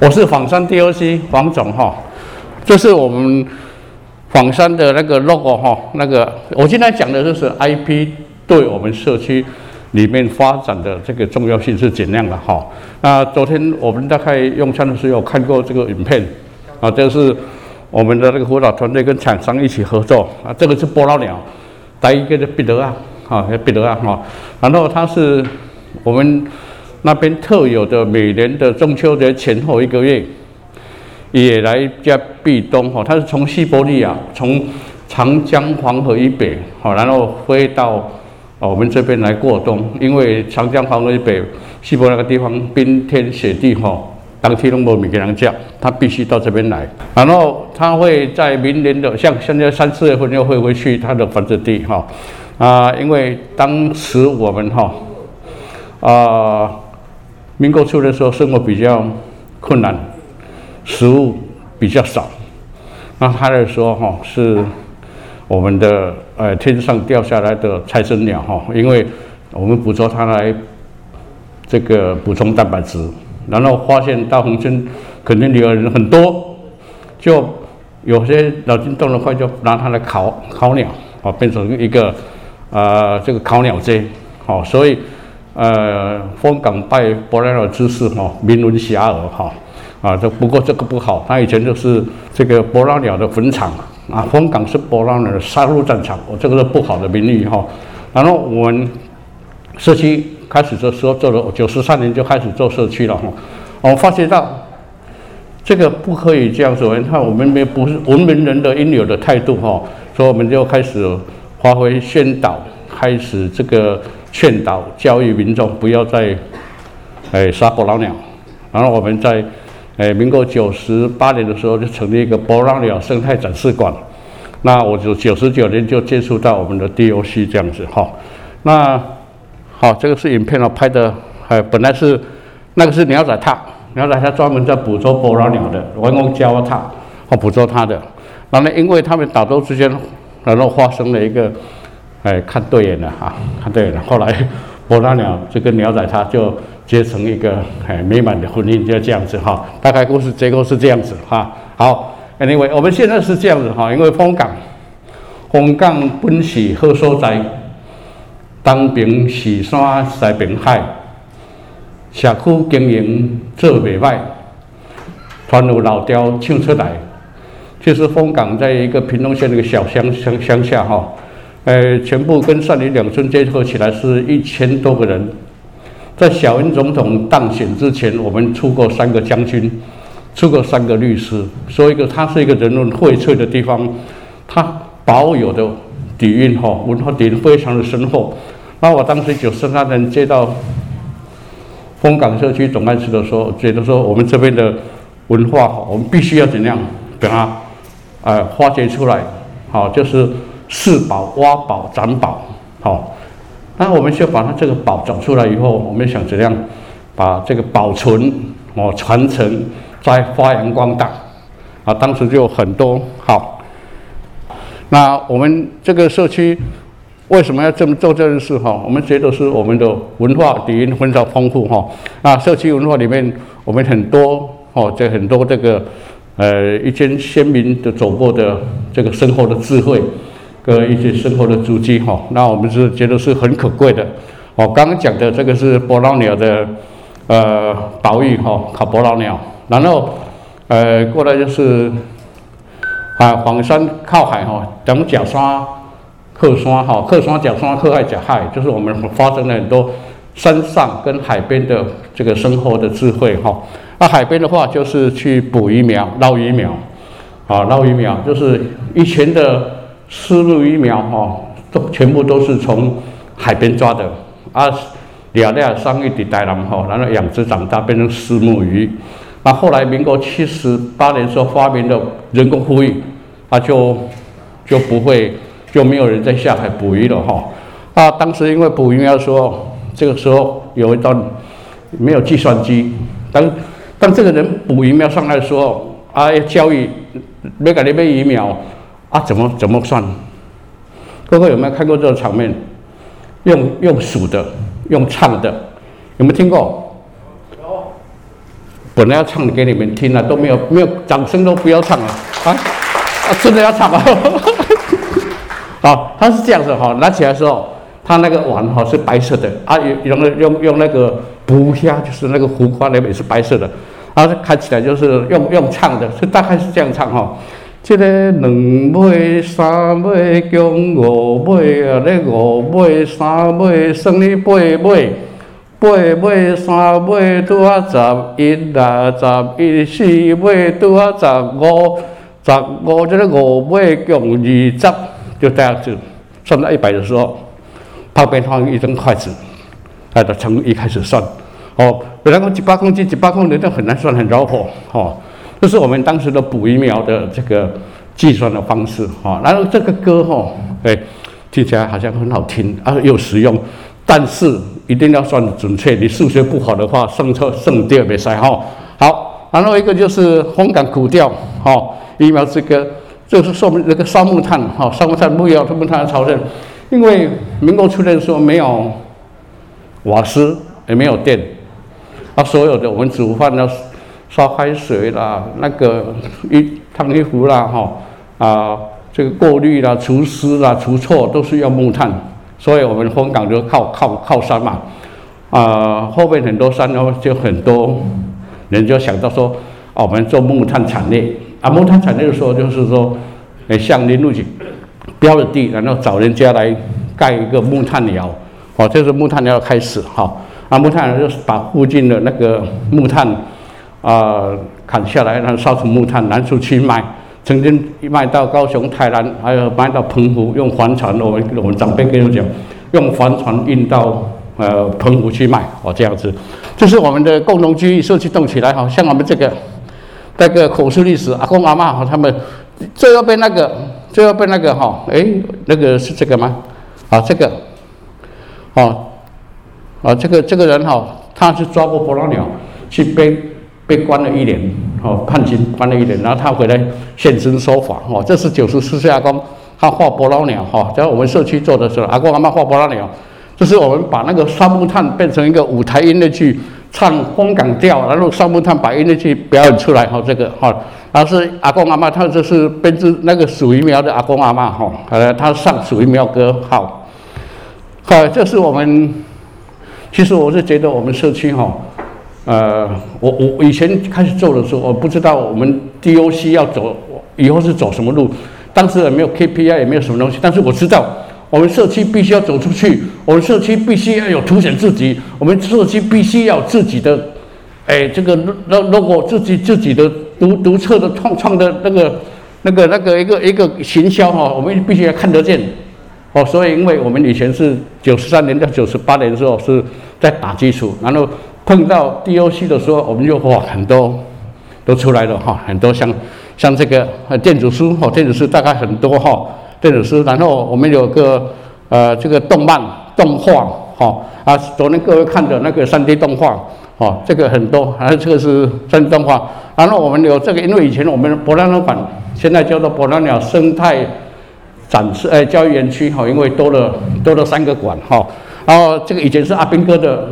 我是仿山 DOC 黄总哈，这是我们仿山的那个 logo 哈，那个我今天讲的就是 IP 对我们社区里面发展的这个重要性是怎样的哈。那昨天我们大概用餐的时候看过这个影片啊，这是我们的那个辅导团队跟厂商一起合作啊，这个是波浪鸟，第一个是彼得啊，啊，彼得啊哈，然后它是我们。那边特有的每年的中秋节前后一个月，也来加避冬哈。它是从西伯利亚，从长江黄河以北，好，然后飞到我们这边来过冬。因为长江黄河以北，西伯那个地方冰天雪地哈，当天都没米给人家，它必须到这边来。然后它会在明年的像现在三四月份又会回去它的繁殖地哈。啊，因为当时我们哈，啊。民国初的时候，生活比较困难，食物比较少。那他来说，哈，是我们的呃天上掉下来的财神鸟，哈，因为我们捕捉它来这个补充蛋白质，然后发现大红村肯定有人很多，就有些脑筋动得快，就拿它来烤烤鸟，啊，变成一个呃这个烤鸟街，好，所以。呃，丰港拜伯拉尔之士哈，名闻遐迩哈。啊，这不过这个不好，他以前就是这个伯拉鸟的坟场啊。丰港是伯拉鸟的杀戮战场，我这个是不好的名誉哈。然后我们社区开始的时候做了九十三年就开始做社区了哈。我发觉到这个不可以这样子，你看我们没不是文明人的应有的态度哈，所以我们就开始发挥宣导，开始这个。劝导教育民众不要再，哎杀伯劳鸟，然后我们在，哎民国九十八年的时候就成立一个伯劳鸟生态展示馆，那我就九十九年就接触到我们的 DOC 这样子哈，那好这个是影片哦拍的，哎本来是那个是鸟仔塔，鸟仔塔专门在捕捉伯劳鸟的，人工教它，哦捕捉它的，然后因为他们打斗之间，然后发生了一个。哎，看对眼了哈，看对眼了。后来，伯拉鸟这个鸟仔，他就结成一个哎美满的婚姻，就这样子哈。大概故事结构是这样子哈。好，Anyway，我们现在是这样子哈，因为风港，风港本是好所在，东边是山，西边海，社区经营做袂歹，传有老调唱出来。就是风港在一个屏东县的一个小乡乡乡下哈。呃，全部跟善林两村结合起来是一千多个人。在小英总统当选之前，我们出过三个将军，出过三个律师，所以个它是一个人文荟萃的地方。它保有的底蕴哈，文化底蕴非常的深厚。那我当时九十三年接到丰港社区总干事的时候，觉得说我们这边的文化，我们必须要怎样把它呃发掘出来，好就是。四宝挖宝攒宝，好，那我们就把它这个宝找出来以后，我们想怎样把这个保存哦传承再发扬光大啊？当时就很多好，那我们这个社区为什么要这么做这件事哈？我们觉得是我们的文化底蕴非常丰富哈。那社区文化里面，我们很多哦，这很多这个呃一间先民的走过的这个生活的智慧。跟一些生活的足迹哈，那我们是觉得是很可贵的。我刚刚讲的这个是伯劳鸟的呃岛屿哈，考伯劳鸟。然后呃过来就是啊黄山靠海哈，等角山、客山哈，客山、角山、客海、甲海，就是我们发生了很多山上跟海边的这个生活的智慧哈。那海边的话就是去捕鱼苗、捞鱼苗，啊捞鱼苗就是以前的。丝路鱼苗哈，都全部都是从海边抓的啊，两两上一滴带南哈，然后养殖长大变成丝目鱼。那后来民国七十八年时候发明了人工呼育，啊就就不会就没有人在下海捕鱼了哈。啊，当时因为捕鱼苗说，这个时候有一段没有计算机，当当这个人捕鱼苗上来的时候，啊要教育没给你买鱼苗。啊，怎么怎么算？各位有没有看过这个场面？用用数的，用唱的，有没有听过？有。本来要唱给你们听了，都没有没有掌声，都不要唱了啊啊！真的要唱啊！好，他是这样子哈，拿起来的时候，他那个碗哈是白色的啊，用用用用那个浮虾，就是那个浮夸那边是白色的，然后看起来就是用用唱的，是大概是这样唱哈。即个两尾三尾共五尾啊，咧五尾三尾算你八尾，八尾三尾拄啊十一啦，十一四尾拄啊十五，十五这个五尾共二十，就这样子。算到一百的时候，旁边放一根筷子，来的从一开始算。哦，本来讲一百公斤，一百公斤都很难算，很绕火，哦。这是我们当时的补疫苗的这个计算的方式哈，然后这个歌哈，哎，听起来好像很好听啊，又实用，但是一定要算准确。你数学不好的话，胜错胜第二比赛哈。好，然后一个就是红港古调哈，疫苗之歌，这是说明那个烧木炭哈，烧木炭木窑木炭的朝圣，因为民国初年的时候没有瓦斯，也没有电，啊，所有的我们煮饭呢。烧开水啦，那个一烫衣服啦，哈啊，这个过滤啦、除湿啦、除臭都是用木炭，所以我们风港就靠靠靠山嘛，啊，后面很多山呢，就很多人就想到说，啊，我们做木炭产业，啊，木炭产业的时候就是说，诶，向林路去标了地，然后找人家来盖一个木炭窑，哦，这是木炭窑开始哈，啊，木炭就是把附近的那个木炭。啊，砍下来，然后烧成木炭，拿出去卖。曾经卖到高雄、台南，还有卖到澎湖，用帆船。我们我们长辈跟我讲，用帆船运到呃澎湖去卖。哦，这样子，这是我们的共同居域社区动起来。好像我们这个那个口述历史，阿公阿妈，他们最后被那个最后被那个哈，哎，那个是这个吗？啊，这个，哦，啊，这个这个人哈，他是抓过伯劳鸟去背。被关了一年，哦，判刑关了一年，然后他回来现身说法，哦，这是九十四岁阿公，他画伯劳鸟，哈，在我们社区做的时候，阿公阿妈画伯劳鸟，就是我们把那个杉木炭变成一个舞台音乐剧，唱风港调，然后杉木炭把音乐剧表演出来，哈，这个，哈，然后是阿公阿妈，他就是编织那个属于苗的阿公阿妈，哈，呃，他上属于苗歌，好，好，这是我们，其实我是觉得我们社区，哈。呃，我我以前开始做的时候，我不知道我们 DOC 要走以后是走什么路，当时也没有 KPI，也没有什么东西。但是我知道，我们社区必须要走出去，我们社区必须要有凸显自己，我们社区必须要自己的，哎，这个如如果自己自己的独独特的创创的那个那个那个一个一个行销哈，我们必须要看得见。哦，所以因为我们以前是九十三年到九十八年的时候是在打基础，然后。碰到 DOC 的时候，我们就哇很多都出来了哈，很多像像这个呃电子书哦，电子书大概很多哈，电子书。然后我们有个呃这个动漫动画哈啊，昨天各位看的那个 3D 动画哦，这个很多，还有这个是 3D 动画。然后我们有这个，因为以前我们博览馆现在叫做博览鸟生态展示呃教育园区哈，因为多了多了三个馆哈。然后这个以前是阿兵哥的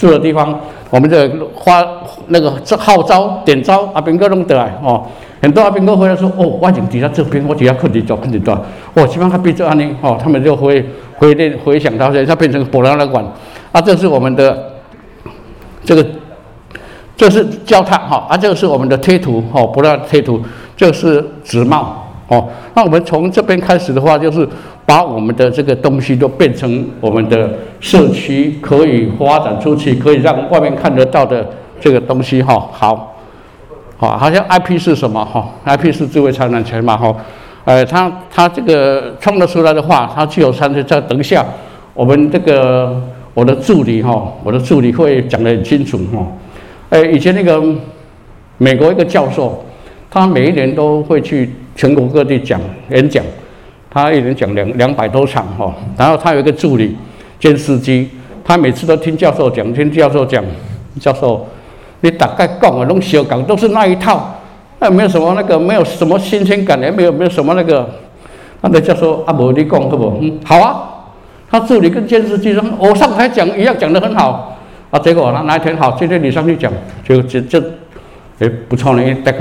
住的地方。我们这发那个这号召点招阿兵哥弄得来哦，很多阿兵哥回来说哦，外景底下这边我底下困点做困点做，哦，希望他变成安尼哦，他们就会回念回想到现在变成博览馆，啊，这是我们的这个这是焦炭哈，啊，这个是我们的贴图哈，博览贴图，这是纸帽哦，那我们从这边开始的话就是。把我们的这个东西都变成我们的社区可以发展出去，可以让外面看得到的这个东西哈。好，好，好像 IP 是什么哈？IP 是智慧财产权嘛哈？呃，他他这个创造出来的话，他具有产权。再等一下，我们这个我的助理哈，我的助理会讲得很清楚哈。呃，以前那个美国一个教授，他每一年都会去全国各地讲演讲。他一人讲两两百多场哈，然后他有一个助理兼司机，他每次都听教授讲，听教授讲，教授，你大概讲的拢小讲都是那一套，那没有什么那个，没有什么新鲜感，也没有没有什么那个，那个教授啊，无你讲好不？嗯，好啊，他助理跟监司机说，我上台讲一样讲得很好，啊，结果呢，那一天好，今天你上去讲，就就就哎，不错呢，大家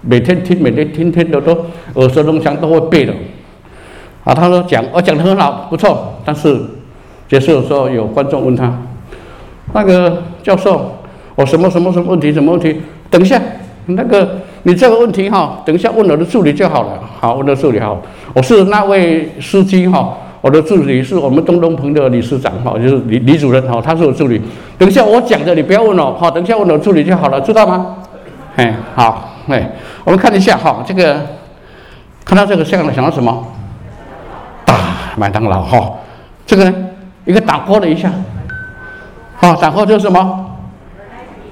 每天听，每天听，听的都耳熟能详，都会背的。啊，他说讲，我讲的很好，不错。但是结束的时候，有观众问他，那个教授，我什么什么什么问题，什么问题？等一下，那个你这个问题哈，等一下问我的助理就好了。好，问的助理好，我是那位司机哈。我的助理是我们东东鹏的理事长哈，就是李李主任哈，他是我助理。等一下我讲的你不要问了好，等一下问我助理就好了，知道吗？哎，好，哎，我们看一下哈，这个看到这个像想到什么？打麦当劳哈，这个呢一个打过了一下，好，打过就是什么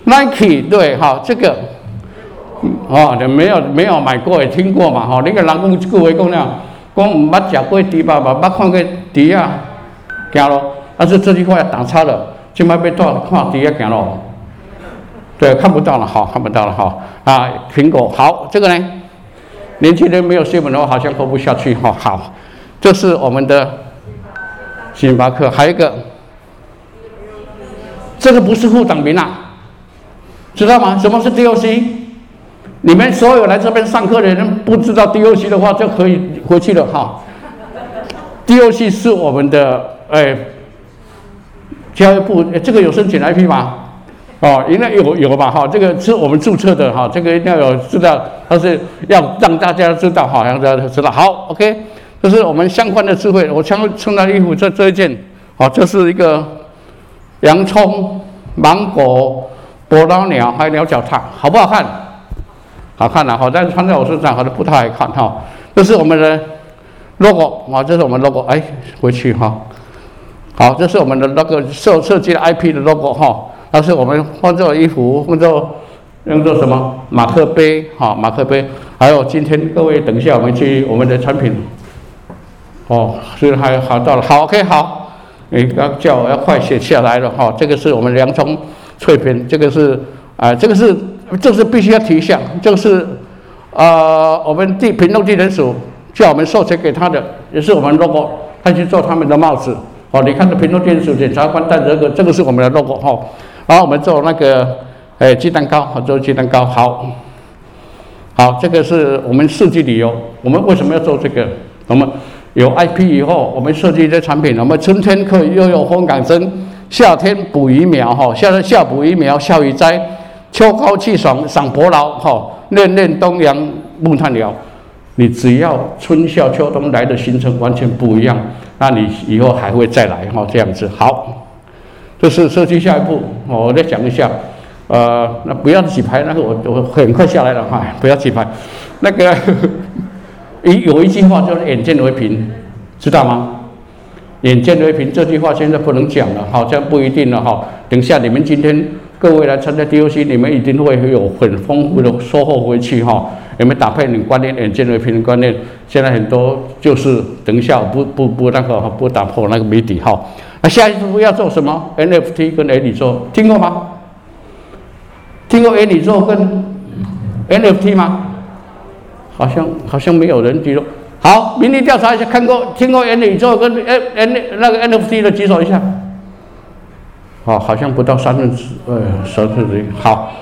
？Nike 对哈，这个哦，就没有没有买过也听过嘛哈，那个人工各位讲了。讲唔捌食过猪吧，嘛捌看过猪啊行路，但是这句话打叉了，今麦要多看猪啊行路，对，看不到了哈，看不到了哈啊，苹果好，这个呢，年轻人没有新闻的话，好像活不下去哈。好，这是我们的星巴克，还有一个，这个不是副党名啊，知道吗？什么是 DOC？你们所有来这边上课的人不知道 DOC 的话，就可以回去了哈。DOC 是我们的哎，教育部这个有申请 IP 吗？哦，应该有有吧哈。这个是我们注册的哈，这个一定要有知道，它是要让大家知道哈，让大家知道。好，OK，这是我们相关的智慧。我穿穿的衣服这这一件，好，这是一个洋葱、芒果、波浪鸟还有鸟脚踏，好不好看？好看了哈，但是穿在我身上好像不太好看哈。这是我们的 logo 啊，这是我们 logo，哎，回去哈。好，这是我们的那个设设计的 IP 的 logo 哈。那是我们换做衣服，换做用作什么马克杯哈，马克杯。还有今天各位，等一下我们去我们的产品。哦，所以还好到了，好 OK 好。你刚叫我要快写下来了哈。这个是我们洋葱脆片，这个是啊，这个是。这是必须要提一下，就是，呃，我们地平东地检署叫我们授权给他的，也是我们 logo，他去做他们的帽子。哦，你看这平东地检署检察官戴这个，这个是我们的 logo 哈。然后我们做那个，哎，鸡蛋糕，好做鸡蛋糕，好，好，这个是我们设计理由。我们为什么要做这个？我们有 IP 以后，我们设计一些产品，我们春天可以又有风港针，夏天捕鱼苗哈，夏天夏捕鱼苗，夏雨摘。秋高气爽，赏伯劳，哈，练练东阳木炭疗。你只要春夏秋冬来的行程完全不一样，那你以后还会再来，哈，这样子。好，这是设计下一步，我再讲一下。呃，那不要洗牌，那个我我很快下来了，哈，不要洗牌。那个一有一句话叫“眼见为凭”，知道吗？“眼见为凭”这句话现在不能讲了，好像不一定了，哈。等下你们今天。各位来参加 DOC，你们一定会有很丰富的收获回去哈。有没有打破你观念、眼见为凭的观念？现在很多就是等一下不不不那个不打破那个谜底哈。那下一步要做什么？NFT 跟 A 宇宙听过吗？听过 A 宇宙跟 NFT 吗？好像好像没有人举手。好，民意调查一下，看过听过 A 宇宙跟 N N 那个 NFT 的举手一下。哦，好像不到三分之，呃，三分之一。好，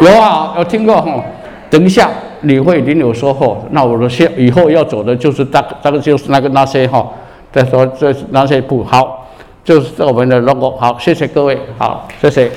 有啊，有听过哈。等一下你会一定有收获。那我的先以后要走的就是大，大概就是那个那些哈。再说这那些不好，就是我们的 logo。好，谢谢各位，好，谢谢。